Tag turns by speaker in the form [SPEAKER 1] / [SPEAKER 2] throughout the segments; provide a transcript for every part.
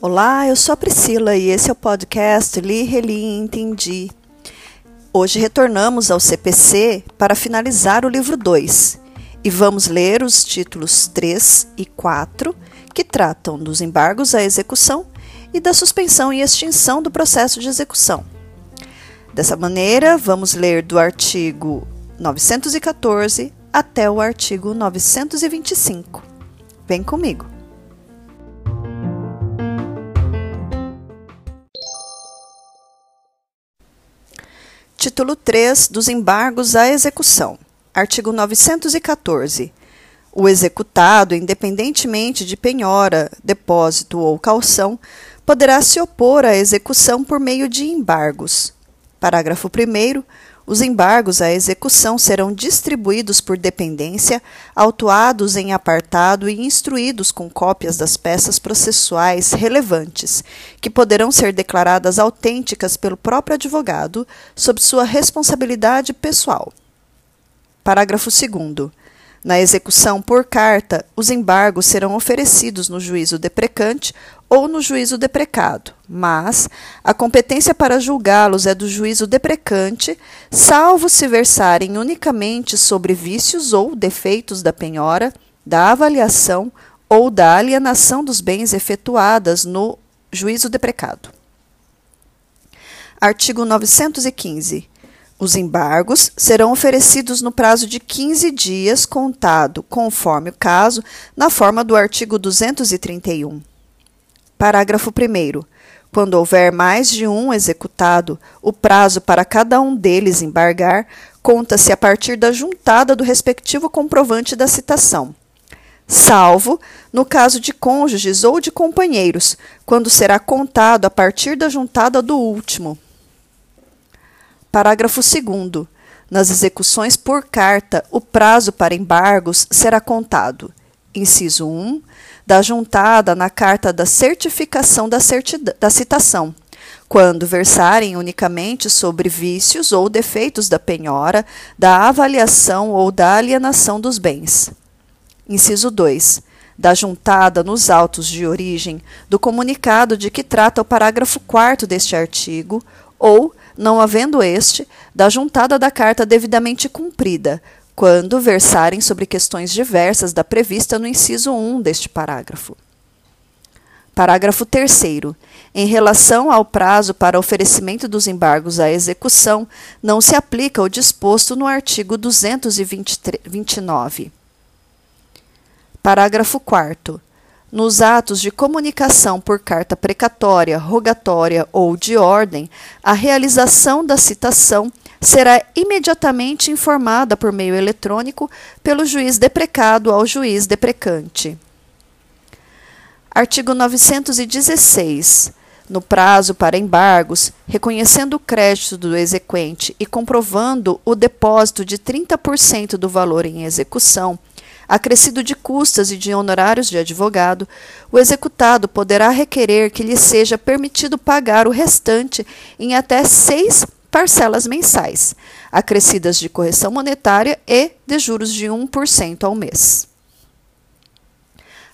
[SPEAKER 1] Olá, eu sou a Priscila e esse é o podcast Li, Reli e Entendi. Hoje retornamos ao CPC para finalizar o livro 2 e vamos ler os títulos 3 e 4 que tratam dos embargos à execução e da suspensão e extinção do processo de execução. Dessa maneira, vamos ler do artigo 914 até o artigo 925. Vem comigo! Título 3 dos embargos à execução. Artigo 914. O executado, independentemente de penhora, depósito ou calção, poderá se opor à execução por meio de embargos. Parágrafo 1 os embargos à execução serão distribuídos por dependência, autuados em apartado e instruídos com cópias das peças processuais relevantes, que poderão ser declaradas autênticas pelo próprio advogado, sob sua responsabilidade pessoal. Parágrafo 2. Na execução por carta, os embargos serão oferecidos no juízo deprecante ou no juízo deprecado, mas a competência para julgá-los é do juízo deprecante, salvo se versarem unicamente sobre vícios ou defeitos da penhora, da avaliação ou da alienação dos bens efetuadas no juízo deprecado. Artigo 915. Os embargos serão oferecidos no prazo de 15 dias, contado, conforme o caso, na forma do artigo 231. Parágrafo 1. Quando houver mais de um executado, o prazo para cada um deles embargar conta-se a partir da juntada do respectivo comprovante da citação, salvo no caso de cônjuges ou de companheiros, quando será contado a partir da juntada do último. Parágrafo 2. Nas execuções por carta, o prazo para embargos será contado. Inciso 1. Da juntada na carta da certificação da, da citação, quando versarem unicamente sobre vícios ou defeitos da penhora, da avaliação ou da alienação dos bens. Inciso 2. Da juntada nos autos de origem do comunicado de que trata o parágrafo 4 deste artigo, ou não havendo este, da juntada da carta devidamente cumprida, quando versarem sobre questões diversas da prevista no inciso 1 deste parágrafo. Parágrafo 3. Em relação ao prazo para oferecimento dos embargos à execução, não se aplica o disposto no artigo 229. Parágrafo 4 nos atos de comunicação por carta precatória, rogatória ou de ordem, a realização da citação será imediatamente informada por meio eletrônico pelo juiz deprecado ao juiz deprecante. Artigo 916. No prazo para embargos, reconhecendo o crédito do exequente e comprovando o depósito de 30% do valor em execução, acrescido de custas e de honorários de advogado, o executado poderá requerer que lhe seja permitido pagar o restante em até seis parcelas mensais, acrescidas de correção monetária e de juros de 1% ao mês.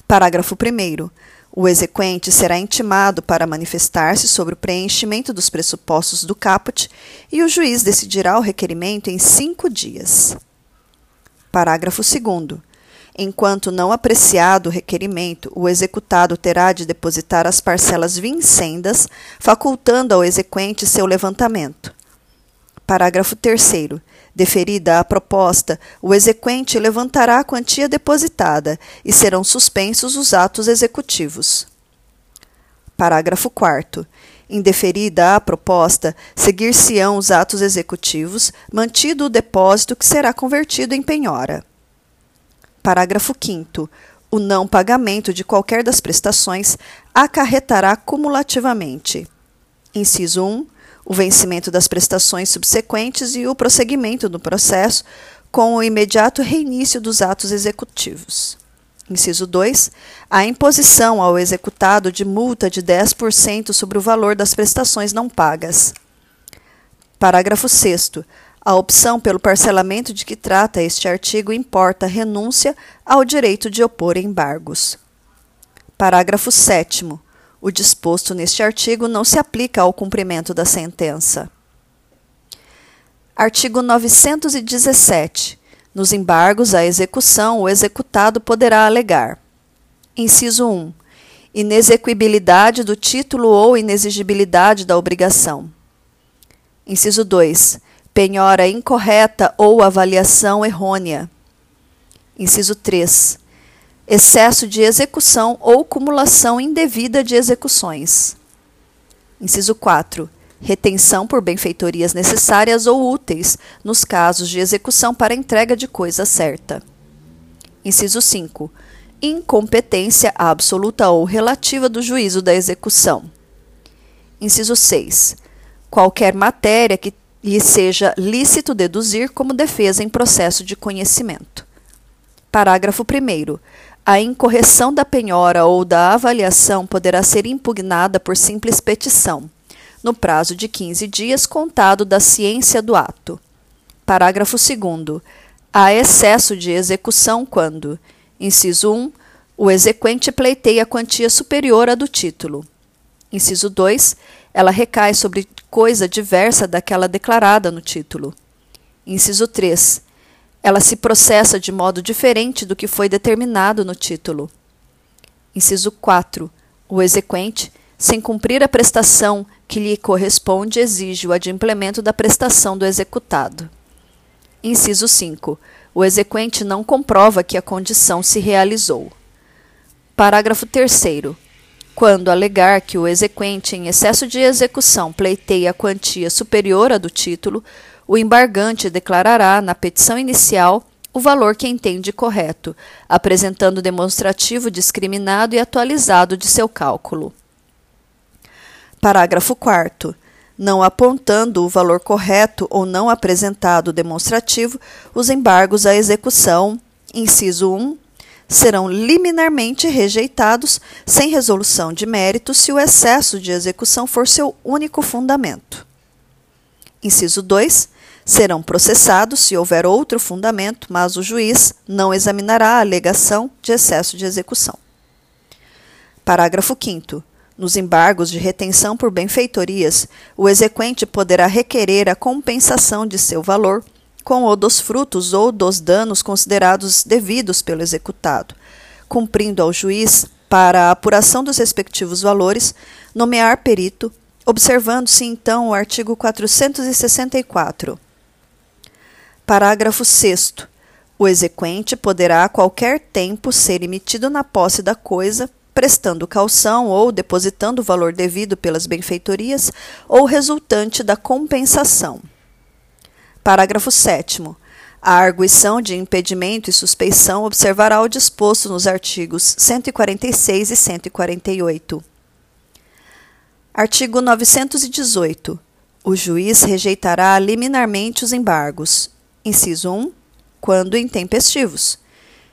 [SPEAKER 1] Parágrafo 1. O exequente será intimado para manifestar-se sobre o preenchimento dos pressupostos do caput e o juiz decidirá o requerimento em cinco dias. Parágrafo 2. Enquanto não apreciado o requerimento, o executado terá de depositar as parcelas vincendas, facultando ao exequente seu levantamento. Parágrafo 3. Deferida a proposta, o exequente levantará a quantia depositada e serão suspensos os atos executivos. Parágrafo 4. Indeferida a proposta, seguir-se-ão os atos executivos, mantido o depósito que será convertido em penhora. Parágrafo 5. O não pagamento de qualquer das prestações acarretará cumulativamente. Inciso 1. O vencimento das prestações subsequentes e o prosseguimento do processo com o imediato reinício dos atos executivos. Inciso 2. A imposição ao executado de multa de 10% sobre o valor das prestações não pagas. Parágrafo 6. A opção pelo parcelamento de que trata este artigo importa renúncia ao direito de opor embargos. Parágrafo 7. O disposto neste artigo não se aplica ao cumprimento da sentença. Artigo 917. Nos embargos à execução, o executado poderá alegar: Inciso 1. Inexequibilidade do título ou inexigibilidade da obrigação. Inciso 2. Penhora incorreta ou avaliação errônea. Inciso 3. Excesso de execução ou cumulação indevida de execuções. Inciso 4. Retenção por benfeitorias necessárias ou úteis nos casos de execução para entrega de coisa certa. Inciso 5 incompetência absoluta ou relativa do juízo da execução. Inciso 6. Qualquer matéria que lhe seja lícito deduzir como defesa em processo de conhecimento. Parágrafo 1. A incorreção da penhora ou da avaliação poderá ser impugnada por simples petição, no prazo de 15 dias contado da ciência do ato. Parágrafo 2. Há excesso de execução quando Inciso 1. O exequente pleiteia quantia superior à do título. Inciso 2. Ela recai sobre coisa diversa daquela declarada no título. Inciso 3. Ela se processa de modo diferente do que foi determinado no título. Inciso 4. O exequente, sem cumprir a prestação que lhe corresponde, exige o adimplemento da prestação do executado. Inciso 5 o exequente não comprova que a condição se realizou. Parágrafo 3. Quando alegar que o exequente, em excesso de execução, pleiteia a quantia superior à do título, o embargante declarará, na petição inicial, o valor que entende correto, apresentando demonstrativo discriminado e atualizado de seu cálculo. Parágrafo 4 não apontando o valor correto ou não apresentado demonstrativo, os embargos à execução, inciso 1, serão liminarmente rejeitados sem resolução de mérito se o excesso de execução for seu único fundamento. Inciso 2. Serão processados se houver outro fundamento, mas o juiz não examinará a alegação de excesso de execução. Parágrafo 5. Nos embargos de retenção por benfeitorias, o exequente poderá requerer a compensação de seu valor com o dos frutos ou dos danos considerados devidos pelo executado, cumprindo ao juiz, para a apuração dos respectivos valores, nomear perito, observando-se então o artigo 464. Parágrafo 6. O exequente poderá a qualquer tempo ser emitido na posse da coisa prestando calção ou depositando o valor devido pelas benfeitorias ou resultante da compensação. Parágrafo 7. A arguição de impedimento e suspeição observará o disposto nos artigos 146 e 148. Artigo 918. O juiz rejeitará liminarmente os embargos. Inciso 1. Quando intempestivos.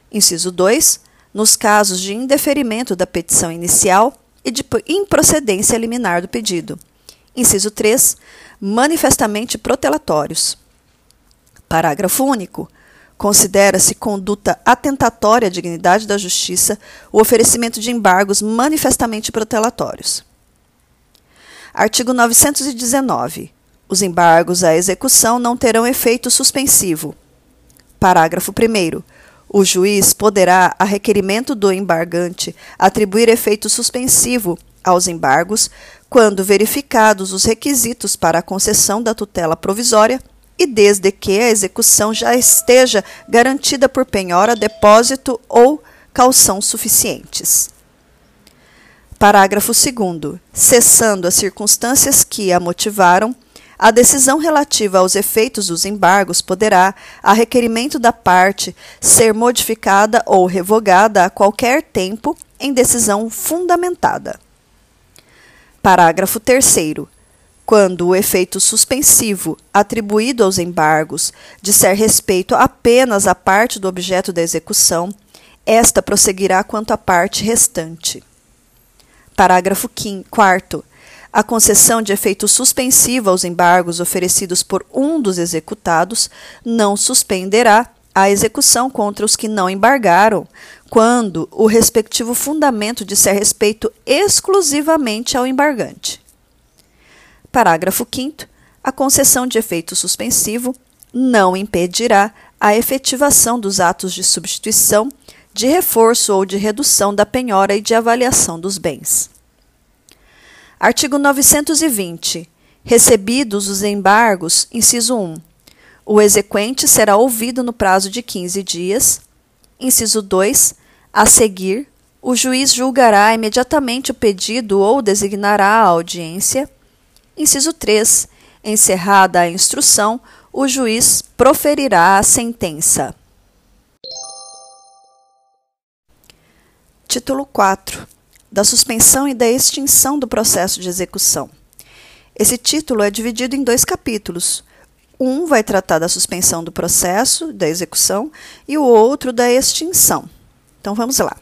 [SPEAKER 1] Inciso 2 nos casos de indeferimento da petição inicial e de improcedência liminar do pedido. Inciso 3. Manifestamente protelatórios. Parágrafo único. Considera-se conduta atentatória à dignidade da justiça o oferecimento de embargos manifestamente protelatórios. Artigo 919. Os embargos à execução não terão efeito suspensivo. Parágrafo 1. O juiz poderá, a requerimento do embargante, atribuir efeito suspensivo aos embargos quando verificados os requisitos para a concessão da tutela provisória e desde que a execução já esteja garantida por penhora, depósito ou calção suficientes. Parágrafo 2. Cessando as circunstâncias que a motivaram, a decisão relativa aos efeitos dos embargos poderá, a requerimento da parte, ser modificada ou revogada a qualquer tempo em decisão fundamentada. Parágrafo 3. Quando o efeito suspensivo atribuído aos embargos disser respeito apenas à parte do objeto da execução, esta prosseguirá quanto à parte restante. Parágrafo 4. A concessão de efeito suspensivo aos embargos oferecidos por um dos executados não suspenderá a execução contra os que não embargaram, quando o respectivo fundamento disser respeito exclusivamente ao embargante. Parágrafo 5. A concessão de efeito suspensivo não impedirá a efetivação dos atos de substituição, de reforço ou de redução da penhora e de avaliação dos bens. Artigo 920. Recebidos os embargos, inciso 1. O exequente será ouvido no prazo de 15 dias. Inciso 2. A seguir, o juiz julgará imediatamente o pedido ou designará a audiência. Inciso 3. Encerrada a instrução, o juiz proferirá a sentença. Título 4 da suspensão e da extinção do processo de execução. Esse título é dividido em dois capítulos. Um vai tratar da suspensão do processo, da execução, e o outro da extinção. Então vamos lá.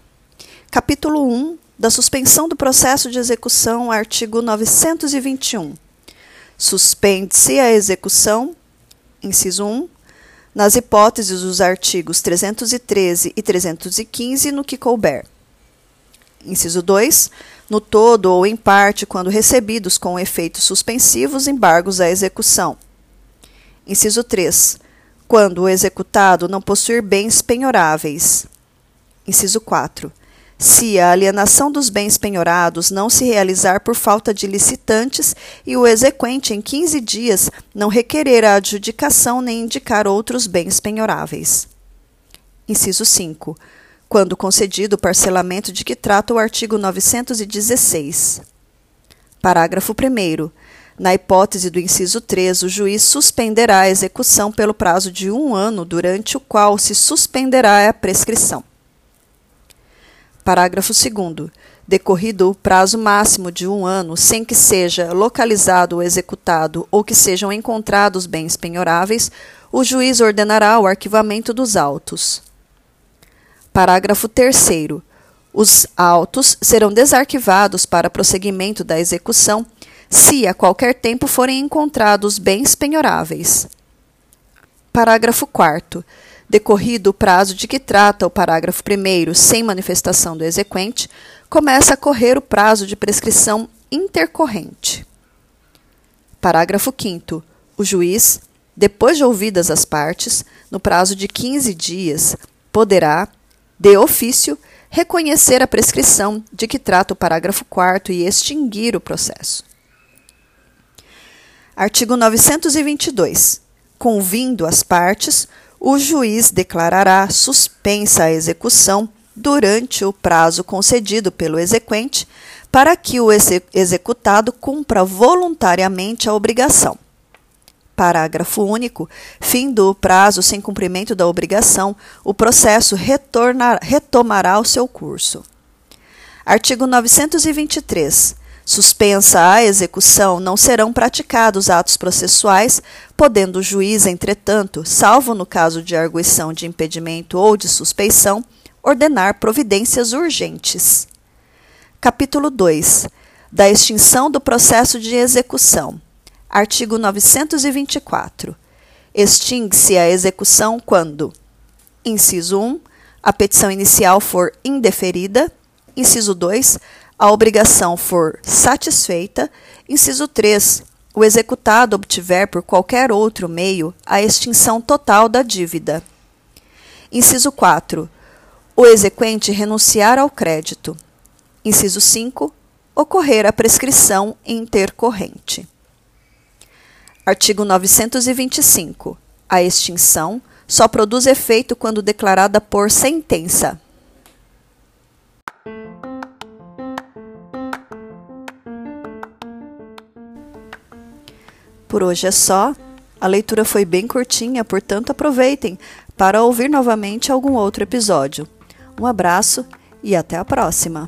[SPEAKER 1] Capítulo 1 da suspensão do processo de execução, artigo 921. Suspende-se a execução, inciso 1, nas hipóteses dos artigos 313 e 315, no que couber. Inciso 2. No todo ou em parte, quando recebidos com efeitos suspensivos, embargos à execução. Inciso 3. Quando o executado não possuir bens penhoráveis. Inciso 4. Se a alienação dos bens penhorados não se realizar por falta de licitantes e o exequente em 15 dias não requerer a adjudicação nem indicar outros bens penhoráveis. Inciso 5 quando concedido o parcelamento de que trata o artigo 916. Parágrafo 1. Na hipótese do inciso 3, o juiz suspenderá a execução pelo prazo de um ano, durante o qual se suspenderá a prescrição. Parágrafo 2. Decorrido o prazo máximo de um ano, sem que seja localizado ou executado ou que sejam encontrados bens penhoráveis, o juiz ordenará o arquivamento dos autos. Parágrafo 3. Os autos serão desarquivados para prosseguimento da execução se a qualquer tempo forem encontrados bens penhoráveis. Parágrafo 4. Decorrido o prazo de que trata o parágrafo 1, sem manifestação do exequente, começa a correr o prazo de prescrição intercorrente. Parágrafo 5. O juiz, depois de ouvidas as partes, no prazo de 15 dias, poderá, de ofício, reconhecer a prescrição de que trata o parágrafo 4 e extinguir o processo. Artigo 922. Convindo as partes, o juiz declarará suspensa a execução durante o prazo concedido pelo exequente para que o executado cumpra voluntariamente a obrigação. Parágrafo único. Fim do prazo sem cumprimento da obrigação, o processo retornar, retomará o seu curso. Artigo 923. Suspensa a execução, não serão praticados atos processuais, podendo o juiz, entretanto, salvo no caso de arguição de impedimento ou de suspeição, ordenar providências urgentes. Capítulo 2. Da extinção do processo de execução. Artigo 924. Extingue-se a execução quando: inciso 1, a petição inicial for indeferida, inciso 2, a obrigação for satisfeita, inciso 3, o executado obtiver por qualquer outro meio a extinção total da dívida. Inciso 4. O exequente renunciar ao crédito. Inciso 5. Ocorrer a prescrição intercorrente. Artigo 925. A extinção só produz efeito quando declarada por sentença. Por hoje é só. A leitura foi bem curtinha, portanto aproveitem para ouvir novamente algum outro episódio. Um abraço e até a próxima!